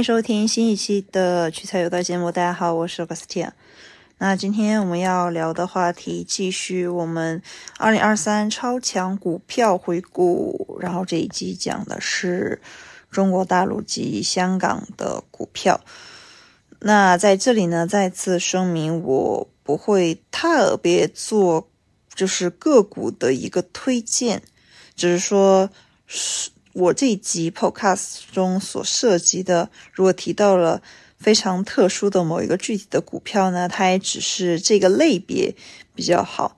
迎收听新一期的取材有道节目。大家好，我是 Agustin。那今天我们要聊的话题，继续我们二零二三超强股票回顾。然后这一集讲的是中国大陆及香港的股票。那在这里呢，再次声明，我不会特别做就是个股的一个推荐，只是说是。我这一集 Podcast 中所涉及的，如果提到了非常特殊的某一个具体的股票呢，它也只是这个类别比较好，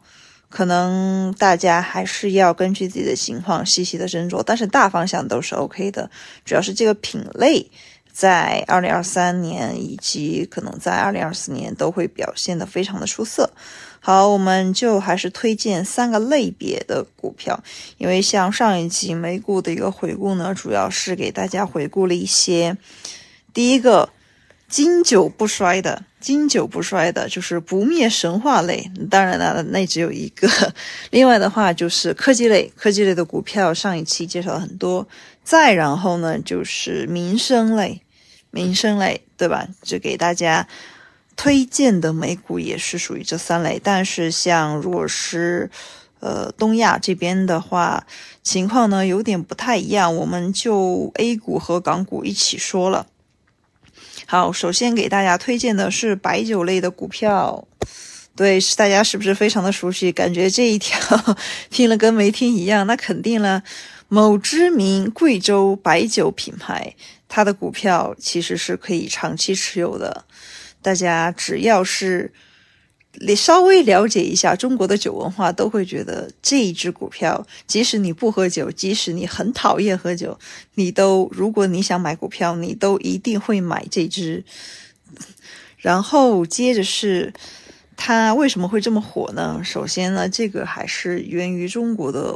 可能大家还是要根据自己的情况细细的斟酌，但是大方向都是 OK 的，主要是这个品类在二零二三年以及可能在二零二四年都会表现的非常的出色。好，我们就还是推荐三个类别的股票，因为像上一期美股的一个回顾呢，主要是给大家回顾了一些第一个经久不衰的、经久不衰的，就是不灭神话类。当然了，那只有一个。另外的话就是科技类，科技类的股票上一期介绍了很多。再然后呢，就是民生类，民生类，对吧？就给大家。推荐的美股也是属于这三类，但是像如果是呃东亚这边的话，情况呢有点不太一样，我们就 A 股和港股一起说了。好，首先给大家推荐的是白酒类的股票，对，是大家是不是非常的熟悉？感觉这一条 听了跟没听一样，那肯定了，某知名贵州白酒品牌，它的股票其实是可以长期持有的。大家只要是你稍微了解一下中国的酒文化，都会觉得这一只股票，即使你不喝酒，即使你很讨厌喝酒，你都如果你想买股票，你都一定会买这只。然后接着是它为什么会这么火呢？首先呢，这个还是源于中国的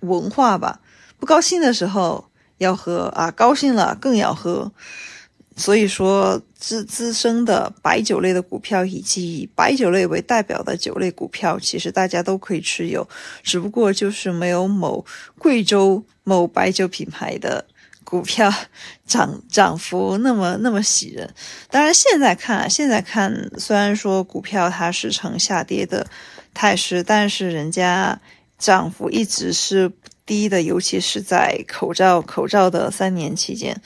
文化吧。不高兴的时候要喝啊，高兴了更要喝。所以说，资资深的白酒类的股票以及以白酒类为代表的酒类股票，其实大家都可以持有，只不过就是没有某贵州某白酒品牌的股票涨涨幅那么那么喜人。当然，现在看，现在看，虽然说股票它是呈下跌的态势，但是人家涨幅一直是低的，尤其是在口罩口罩的三年期间。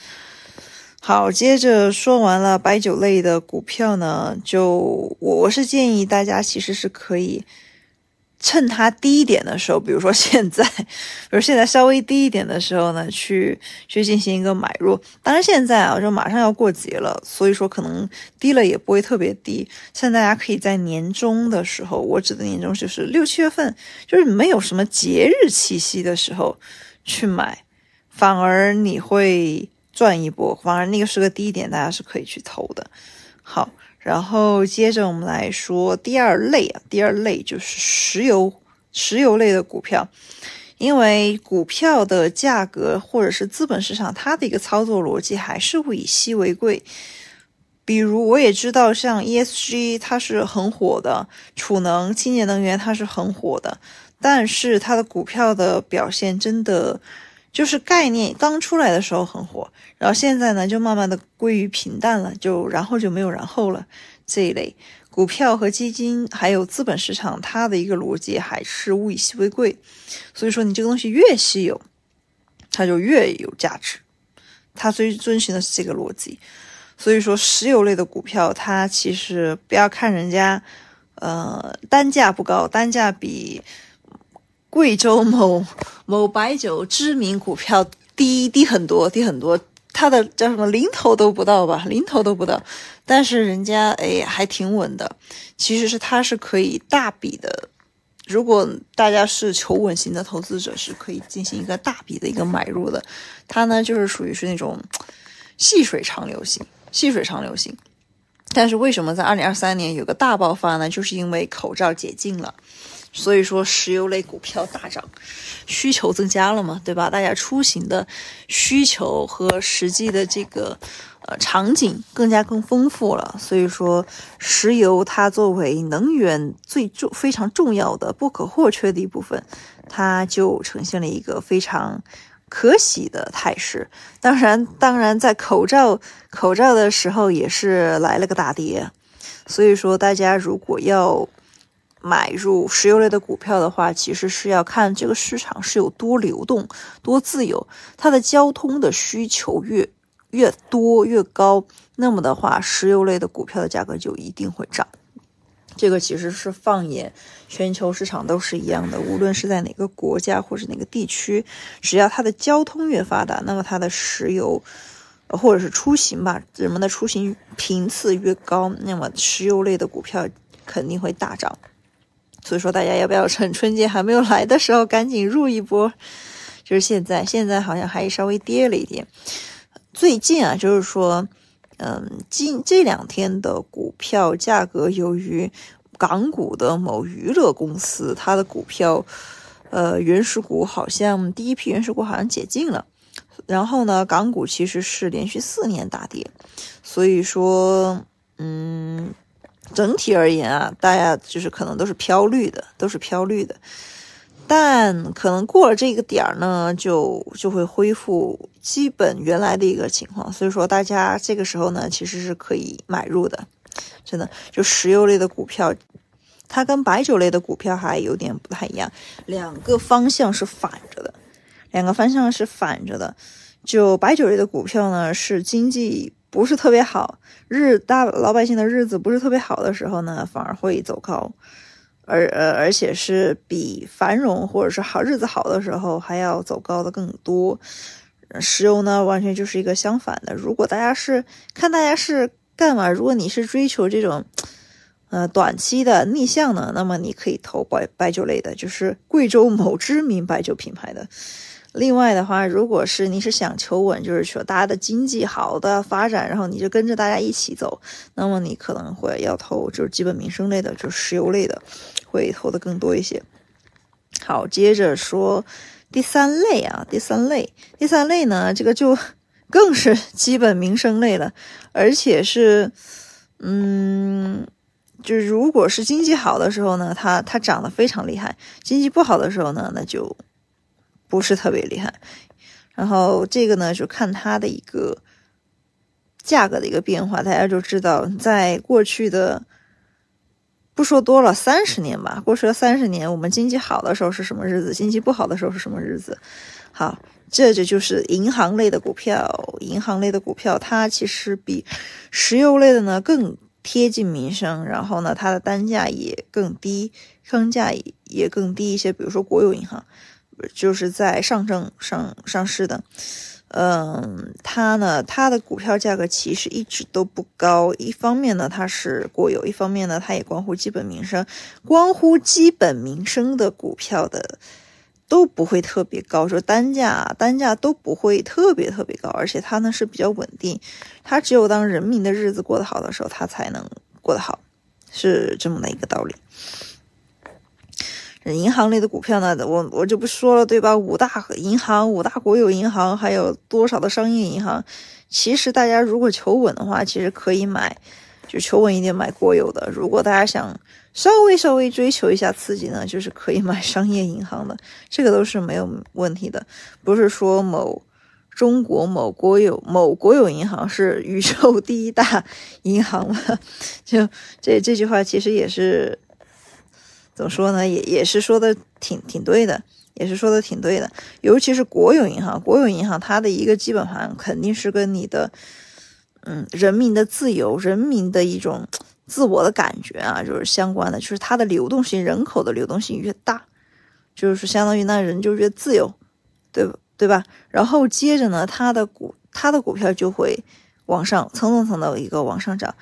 好，接着说完了白酒类的股票呢，就我我是建议大家其实是可以趁它低一点的时候，比如说现在，比如现在稍微低一点的时候呢，去去进行一个买入。当然现在啊，就马上要过节了，所以说可能低了也不会特别低。现在大家可以在年终的时候，我指的年终就是六七月份，就是没有什么节日气息的时候去买，反而你会。赚一波，反而那个是个低点，大家是可以去投的。好，然后接着我们来说第二类啊，第二类就是石油石油类的股票，因为股票的价格或者是资本市场它的一个操作逻辑还是会以稀为贵。比如我也知道，像 ESG 它是很火的，储能、清洁能源它是很火的，但是它的股票的表现真的。就是概念刚出来的时候很火，然后现在呢就慢慢的归于平淡了，就然后就没有然后了。这一类股票和基金还有资本市场，它的一个逻辑还是物以稀为贵，所以说你这个东西越稀有，它就越有价值。它遵遵循的是这个逻辑，所以说石油类的股票，它其实不要看人家，呃，单价不高，单价比。贵州某某白酒知名股票低低很多，低很多，它的叫什么零头都不到吧，零头都不到，但是人家哎还挺稳的。其实是它是可以大笔的，如果大家是求稳型的投资者，是可以进行一个大笔的一个买入的。它呢就是属于是那种细水长流型，细水长流型。但是为什么在二零二三年有个大爆发呢？就是因为口罩解禁了。所以说，石油类股票大涨，需求增加了嘛，对吧？大家出行的需求和实际的这个呃场景更加更丰富了。所以说，石油它作为能源最重非常重要的不可或缺的一部分，它就呈现了一个非常可喜的态势。当然，当然在口罩口罩的时候也是来了个大跌。所以说，大家如果要买入石油类的股票的话，其实是要看这个市场是有多流动、多自由，它的交通的需求越越多越高，那么的话，石油类的股票的价格就一定会涨。这个其实是放眼全球市场都是一样的，无论是在哪个国家或者哪个地区，只要它的交通越发达，那么它的石油或者是出行吧，人们的出行频次越高，那么石油类的股票肯定会大涨。所以说，大家要不要趁春节还没有来的时候赶紧入一波？就是现在，现在好像还稍微跌了一点。最近啊，就是说。嗯，近这两天的股票价格，由于港股的某娱乐公司，它的股票，呃，原始股好像第一批原始股好像解禁了，然后呢，港股其实是连续四年大跌，所以说，嗯，整体而言啊，大家就是可能都是飘绿的，都是飘绿的。但可能过了这个点儿呢，就就会恢复基本原来的一个情况，所以说大家这个时候呢，其实是可以买入的。真的，就石油类的股票，它跟白酒类的股票还有点不太一样，两个方向是反着的，两个方向是反着的。就白酒类的股票呢，是经济不是特别好，日大老百姓的日子不是特别好的时候呢，反而会走高。而呃，而且是比繁荣或者是好日子好的时候还要走高的更多。石油呢，完全就是一个相反的。如果大家是看大家是干嘛，如果你是追求这种呃短期的逆向的，那么你可以投白白酒类的，就是贵州某知名白酒品牌的。另外的话，如果是你是想求稳，就是说大家的经济好的发展，然后你就跟着大家一起走，那么你可能会要投就是基本民生类的，就是石油类的，会投的更多一些。好，接着说第三类啊，第三类，第三类呢，这个就 更是基本民生类了，而且是，嗯，就如果是经济好的时候呢，它它涨得非常厉害；经济不好的时候呢，那就。不是特别厉害，然后这个呢，就看它的一个价格的一个变化，大家就知道，在过去的不说多了三十年吧，过去了三十年，我们经济好的时候是什么日子，经济不好的时候是什么日子？好，这这就是银行类的股票，银行类的股票，它其实比石油类的呢更贴近民生，然后呢，它的单价也更低，坑价也更低一些，比如说国有银行。就是在上证上上市的，嗯，它呢，它的股票价格其实一直都不高。一方面呢，它是国有；一方面呢，它也关乎基本民生。关乎基本民生的股票的都不会特别高，说单价单价都不会特别特别高，而且它呢是比较稳定。它只有当人民的日子过得好的时候，它才能过得好，是这么的一个道理。银行类的股票呢，我我就不说了，对吧？五大银行、五大国有银行，还有多少的商业银行？其实大家如果求稳的话，其实可以买，就求稳一点买国有的。如果大家想稍微稍微追求一下刺激呢，就是可以买商业银行的，这个都是没有问题的。不是说某中国某国有某国有银行是宇宙 第一大银行吗？就这这句话其实也是。怎么说呢？也也是说的挺挺对的，也是说的挺对的。尤其是国有银行，国有银行它的一个基本盘肯定是跟你的，嗯，人民的自由、人民的一种自我的感觉啊，就是相关的。就是它的流动性，人口的流动性越大，就是相当于那人就越自由，对对吧？然后接着呢，它的股，它的股票就会往上蹭蹭蹭的一个往上涨。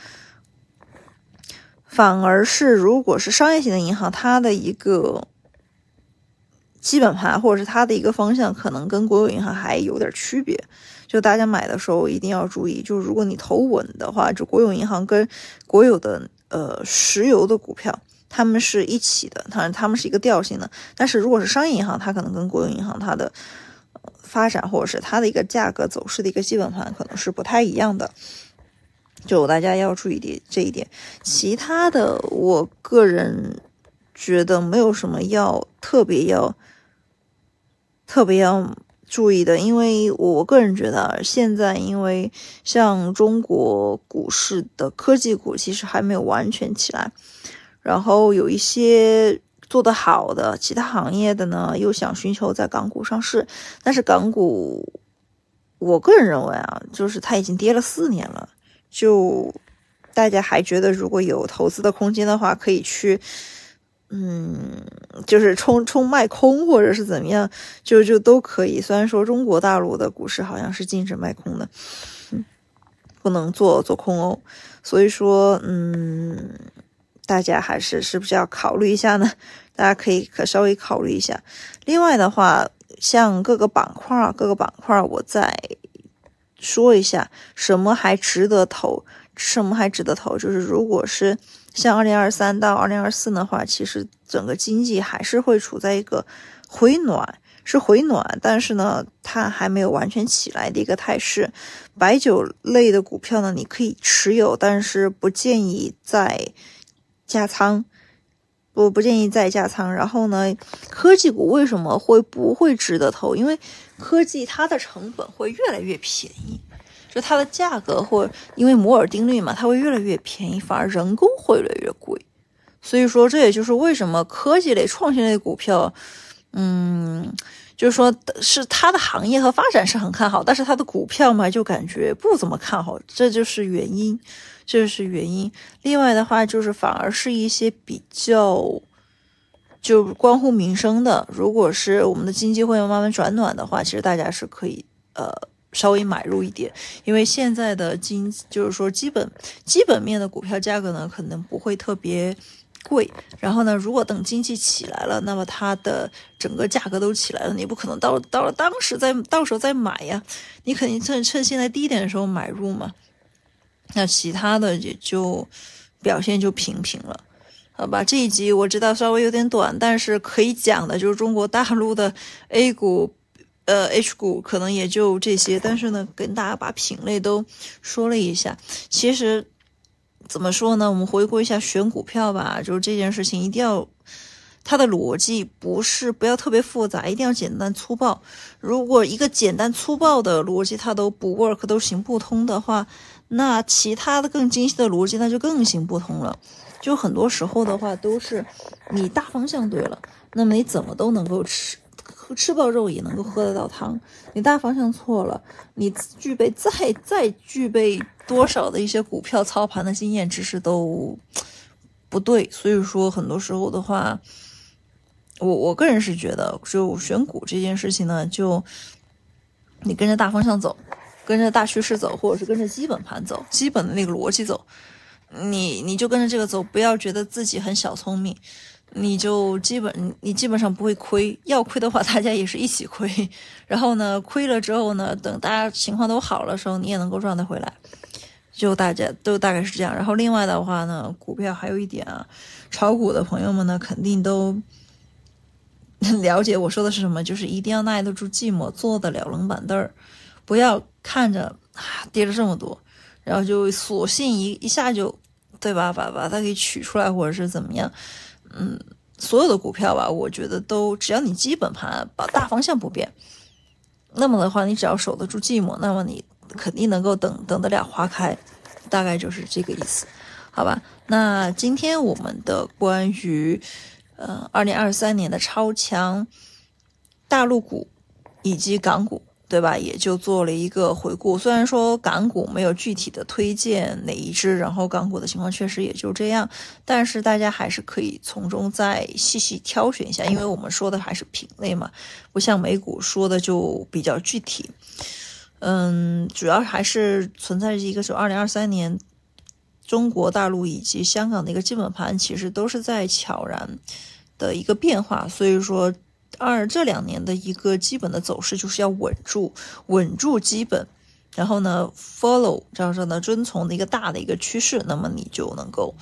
反而是，如果是商业型的银行，它的一个基本盘或者是它的一个方向，可能跟国有银行还有点区别。就大家买的时候一定要注意，就是如果你投稳的话，就国有银行跟国有的呃石油的股票，他们是一起的，当然他们是一个调性的。但是如果是商业银行，它可能跟国有银行它的发展或者是它的一个价格走势的一个基本盘可能是不太一样的。就大家要注意点这一点，其他的我个人觉得没有什么要特别要特别要注意的，因为我个人觉得现在因为像中国股市的科技股其实还没有完全起来，然后有一些做得好的其他行业的呢，又想寻求在港股上市，但是港股，我个人认为啊，就是它已经跌了四年了，就大家还觉得如果有投资的空间的话，可以去。嗯，就是冲冲卖空或者是怎么样，就就都可以。虽然说中国大陆的股市好像是禁止卖空的，不能做做空哦。所以说，嗯，大家还是是不是要考虑一下呢？大家可以可稍微考虑一下。另外的话，像各个板块，各个板块，我在说一下，什么还值得投，什么还值得投，就是如果是。像二零二三到二零二四的话，其实整个经济还是会处在一个回暖，是回暖，但是呢，它还没有完全起来的一个态势。白酒类的股票呢，你可以持有，但是不建议再加仓，不不建议再加仓。然后呢，科技股为什么会不会值得投？因为科技它的成本会越来越便宜。就它的价格或因为摩尔定律嘛，它会越来越便宜，反而人工会越来越贵。所以说，这也就是为什么科技类、创新类股票，嗯，就是说是它的行业和发展是很看好，但是它的股票嘛，就感觉不怎么看好，这就是原因，这是原因。另外的话，就是反而是一些比较就关乎民生的，如果是我们的经济会慢慢转暖的话，其实大家是可以呃。稍微买入一点，因为现在的经就是说基本基本面的股票价格呢，可能不会特别贵。然后呢，如果等经济起来了，那么它的整个价格都起来了，你不可能到到了当时再到时候再买呀，你肯定趁趁现在低点的时候买入嘛。那其他的也就表现就平平了，好吧？这一集我知道稍微有点短，但是可以讲的就是中国大陆的 A 股。呃，H 股可能也就这些，但是呢，跟大家把品类都说了一下。其实怎么说呢？我们回顾一下选股票吧，就是这件事情一定要它的逻辑不是不要特别复杂，一定要简单粗暴。如果一个简单粗暴的逻辑它都不 work 都行不通的话，那其他的更精细的逻辑那就更行不通了。就很多时候的话，都是你大方向对了，那么你怎么都能够吃。吃到肉也能够喝得到汤，你大方向错了，你具备再再具备多少的一些股票操盘的经验知识都不对，所以说很多时候的话，我我个人是觉得，就选股这件事情呢，就你跟着大方向走，跟着大趋势走，或者是跟着基本盘走，基本的那个逻辑走，你你就跟着这个走，不要觉得自己很小聪明。你就基本你基本上不会亏，要亏的话大家也是一起亏。然后呢，亏了之后呢，等大家情况都好了时候，你也能够赚得回来。就大家都大概是这样。然后另外的话呢，股票还有一点啊，炒股的朋友们呢肯定都了解我说的是什么，就是一定要耐得住寂寞，坐得了冷板凳儿，不要看着啊跌了这么多，然后就索性一一下就对吧，把把它给取出来，或者是怎么样。嗯，所有的股票吧，我觉得都只要你基本盘把大方向不变，那么的话，你只要守得住寂寞，那么你肯定能够等等得了花开，大概就是这个意思，好吧？那今天我们的关于呃二零二三年的超强大陆股以及港股。对吧？也就做了一个回顾。虽然说港股没有具体的推荐哪一只，然后港股的情况确实也就这样，但是大家还是可以从中再细细挑选一下，因为我们说的还是品类嘛，不像美股说的就比较具体。嗯，主要还是存在着一个，就二零二三年中国大陆以及香港的一个基本盘，其实都是在悄然的一个变化，所以说。二这两年的一个基本的走势就是要稳住，稳住基本，然后呢，follow 这样说呢，遵从的一个大的一个趋势，那么你就能够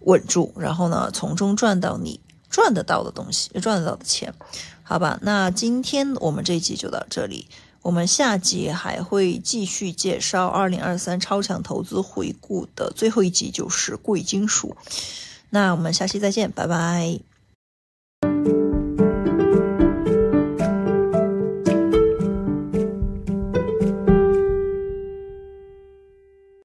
稳住，然后呢，从中赚到你赚得到的东西，赚得到的钱，好吧？那今天我们这一集就到这里，我们下集还会继续介绍二零二三超强投资回顾的最后一集，就是贵金属。那我们下期再见，拜拜。